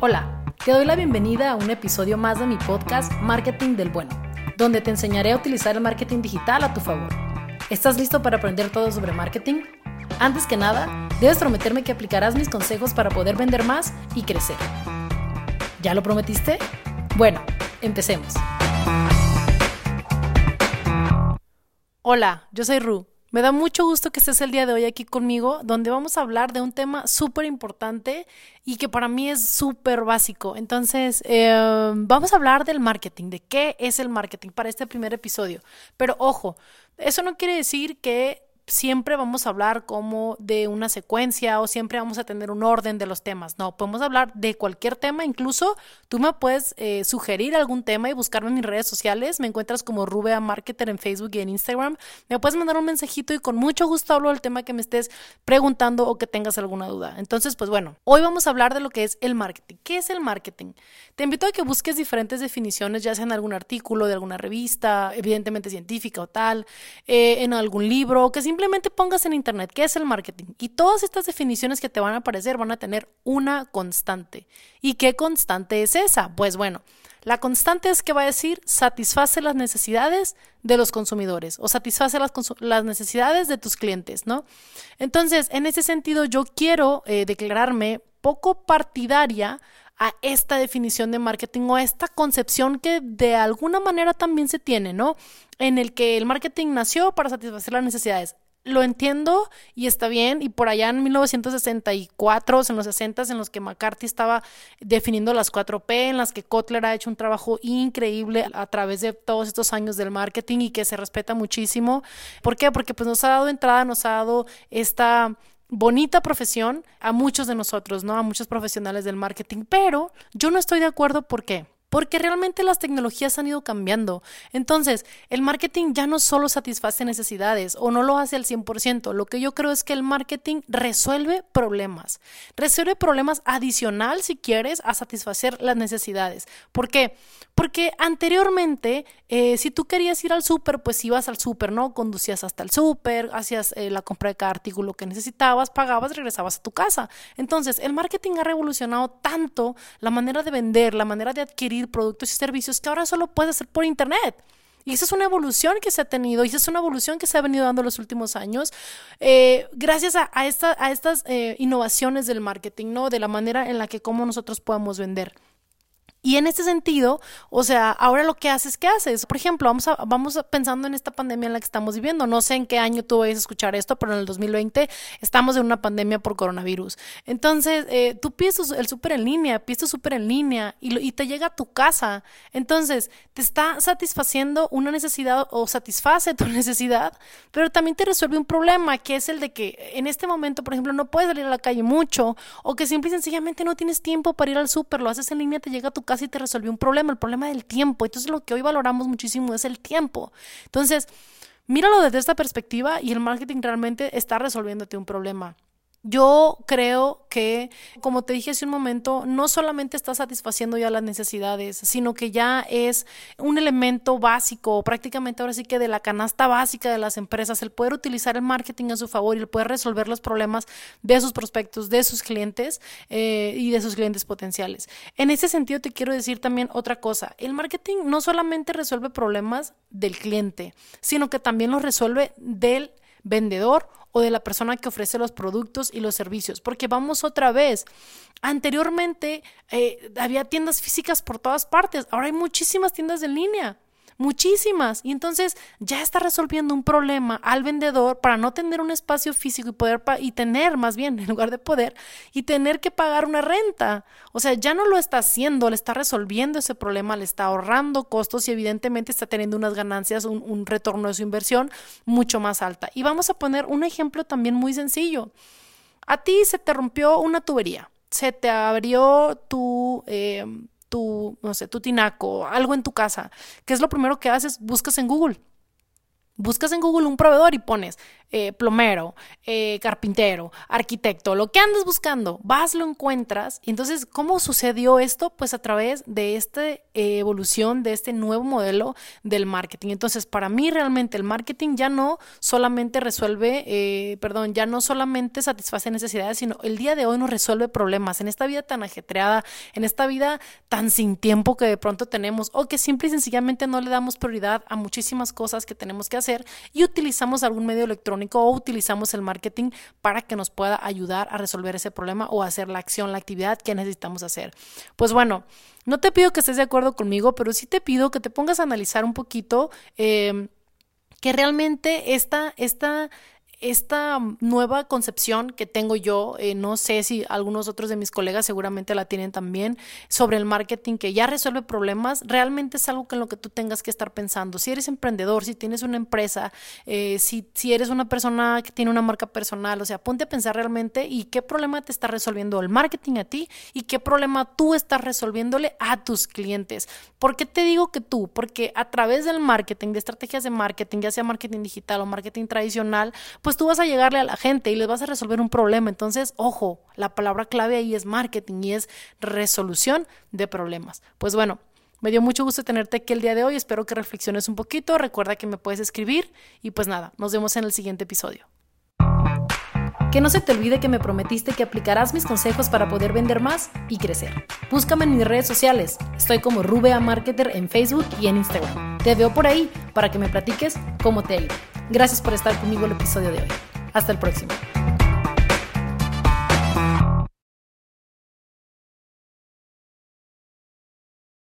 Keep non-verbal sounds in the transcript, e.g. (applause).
Hola, te doy la bienvenida a un episodio más de mi podcast Marketing del Bueno, donde te enseñaré a utilizar el marketing digital a tu favor. ¿Estás listo para aprender todo sobre marketing? Antes que nada, debes prometerme que aplicarás mis consejos para poder vender más y crecer. ¿Ya lo prometiste? Bueno, empecemos. Hola, yo soy Ru me da mucho gusto que estés el día de hoy aquí conmigo, donde vamos a hablar de un tema súper importante y que para mí es súper básico. Entonces, eh, vamos a hablar del marketing, de qué es el marketing para este primer episodio. Pero ojo, eso no quiere decir que siempre vamos a hablar como de una secuencia o siempre vamos a tener un orden de los temas. No, podemos hablar de cualquier tema, incluso tú me puedes eh, sugerir algún tema y buscarme en mis redes sociales. Me encuentras como Rubea Marketer en Facebook y en Instagram. Me puedes mandar un mensajito y con mucho gusto hablo del tema que me estés preguntando o que tengas alguna duda. Entonces, pues bueno, hoy vamos a hablar de lo que es el marketing. ¿Qué es el marketing? Te invito a que busques diferentes definiciones, ya sea en algún artículo de alguna revista, evidentemente científica o tal, eh, en algún libro, que simplemente simplemente pongas en internet qué es el marketing y todas estas definiciones que te van a aparecer van a tener una constante. ¿Y qué constante es esa? Pues bueno, la constante es que va a decir satisface las necesidades de los consumidores o satisface las, necesidades de tus clientes, ¿no? Entonces, en ese sentido, yo quiero eh, declararme poco partidaria a esta definición de marketing o a esta concepción que de alguna manera también se tiene, ¿no? En el que el marketing nació para satisfacer las necesidades lo entiendo y está bien. Y por allá en 1964, en los 60, en los que McCarthy estaba definiendo las 4P, en las que Kotler ha hecho un trabajo increíble a través de todos estos años del marketing y que se respeta muchísimo. ¿Por qué? Porque pues nos ha dado entrada, nos ha dado esta bonita profesión a muchos de nosotros, ¿no? A muchos profesionales del marketing, pero yo no estoy de acuerdo ¿por qué? Porque realmente las tecnologías han ido cambiando. Entonces, el marketing ya no solo satisface necesidades o no lo hace al 100%. Lo que yo creo es que el marketing resuelve problemas. Resuelve problemas adicional, si quieres, a satisfacer las necesidades. ¿Por qué? Porque anteriormente, eh, si tú querías ir al súper, pues ibas al súper, ¿no? Conducías hasta el súper, hacías eh, la compra de cada artículo que necesitabas, pagabas, regresabas a tu casa. Entonces, el marketing ha revolucionado tanto la manera de vender, la manera de adquirir productos y servicios que ahora solo puedes hacer por Internet. Y esa es una evolución que se ha tenido, y esa es una evolución que se ha venido dando en los últimos años, eh, gracias a, estas eh, innovaciones del marketing, ¿no? De la manera en la que cómo nosotros podemos vender. Y en este sentido, o sea, ahora lo que haces, ¿qué haces? Por ejemplo, vamos, a, vamos pensando en esta pandemia en la que estamos viviendo. No sé en qué año tú vayas a escuchar esto, pero en el 2020 estamos en una pandemia por coronavirus. Entonces, eh, tú pides el súper en línea, pides tu súper en línea y, y te llega a tu casa. Entonces, te está satisfaciendo una necesidad o satisface (laughs) tu necesidad, pero también te resuelve un problema, que es el de que en este momento, por ejemplo, no puedes salir a la calle mucho o que simple y sencillamente no tienes tiempo para ir al súper, lo haces en línea, te llega a tu casi te resolvió un problema, el problema del tiempo. Entonces lo que hoy valoramos muchísimo es el tiempo. Entonces, míralo desde esta perspectiva y el marketing realmente está resolviéndote un problema. Yo creo que, como te dije hace un momento, no solamente está satisfaciendo ya las necesidades, sino que ya es un elemento básico, prácticamente ahora sí que de la canasta básica de las empresas, el poder utilizar el marketing a su favor y el poder resolver los problemas de sus prospectos, de sus clientes eh, y de sus clientes potenciales. En ese sentido, te quiero decir también otra cosa. El marketing no solamente resuelve problemas del cliente, sino que también los resuelve del vendedor o de la persona que ofrece los productos y los servicios. Porque vamos otra vez, anteriormente eh, había tiendas físicas por todas partes, ahora hay muchísimas tiendas en línea muchísimas. Y entonces ya está resolviendo un problema al vendedor para no tener un espacio físico y poder y tener más bien (laughs) en lugar de poder y tener que pagar una renta. O sea, ya no lo está haciendo, le está resolviendo ese problema, le está ahorrando costos y evidentemente está teniendo unas ganancias, un, retorno de su inversión mucho más alta. Y vamos a poner un ejemplo también muy sencillo. A ti se te rompió una tubería, se te abrió tu... Eh, tu, no sé, tu tinaco, algo en tu casa, ¿qué es lo primero que haces? Buscas en Google. Buscas en Google un proveedor y pones eh, plomero, eh, carpintero, arquitecto, lo que andes buscando, vas, lo encuentras. Y entonces, ¿cómo sucedió esto? Pues a través de esta eh, evolución, de este nuevo modelo del marketing. Entonces, para mí realmente el marketing ya no solamente resuelve, perdón, ya no solamente satisface necesidades, sino el día de hoy nos resuelve problemas. En esta vida tan ajetreada, en esta vida tan sin tiempo que de pronto tenemos o que simple y sencillamente no le damos prioridad a muchísimas cosas que tenemos que hacer y utilizamos algún medio electrónico o utilizamos el marketing para que nos pueda ayudar a resolver ese problema o hacer la acción, la actividad que necesitamos hacer. Pues bueno, no te pido que estés de acuerdo conmigo, pero sí te pido que te pongas a analizar un poquito eh, que realmente esta, esta esta nueva concepción que tengo yo, eh, no sé si algunos otros de mis colegas seguramente la tienen también, sobre el marketing que ya resuelve problemas, realmente es algo en lo que tú tengas que estar pensando. Si eres emprendedor, si tienes una empresa, eh, si, si eres una persona que tiene una marca personal, o sea, ponte a pensar realmente y qué problema te está resolviendo el marketing a ti y qué problema tú estás resolviéndole a tus clientes. ¿Por qué te digo que tú? Porque a través del marketing, de estrategias de marketing, ya sea marketing digital o marketing tradicional, pues tú vas a llegarle a la gente y les vas a resolver un problema. Entonces, ojo, la palabra clave ahí es marketing y es resolución de problemas. Pues bueno, me dio mucho gusto tenerte aquí el día de hoy. Espero que reflexiones un poquito. Recuerda que me puedes escribir y pues nada, nos vemos en el siguiente episodio. Que no se te olvide que me prometiste que aplicarás mis consejos para poder vender más y crecer. Búscame en mis redes sociales. Estoy como Rubea Marketer en Facebook y en Instagram. Te veo por ahí para que me platiques cómo te ha. Gracias por estar conmigo el episodio de hoy. Hasta el próximo.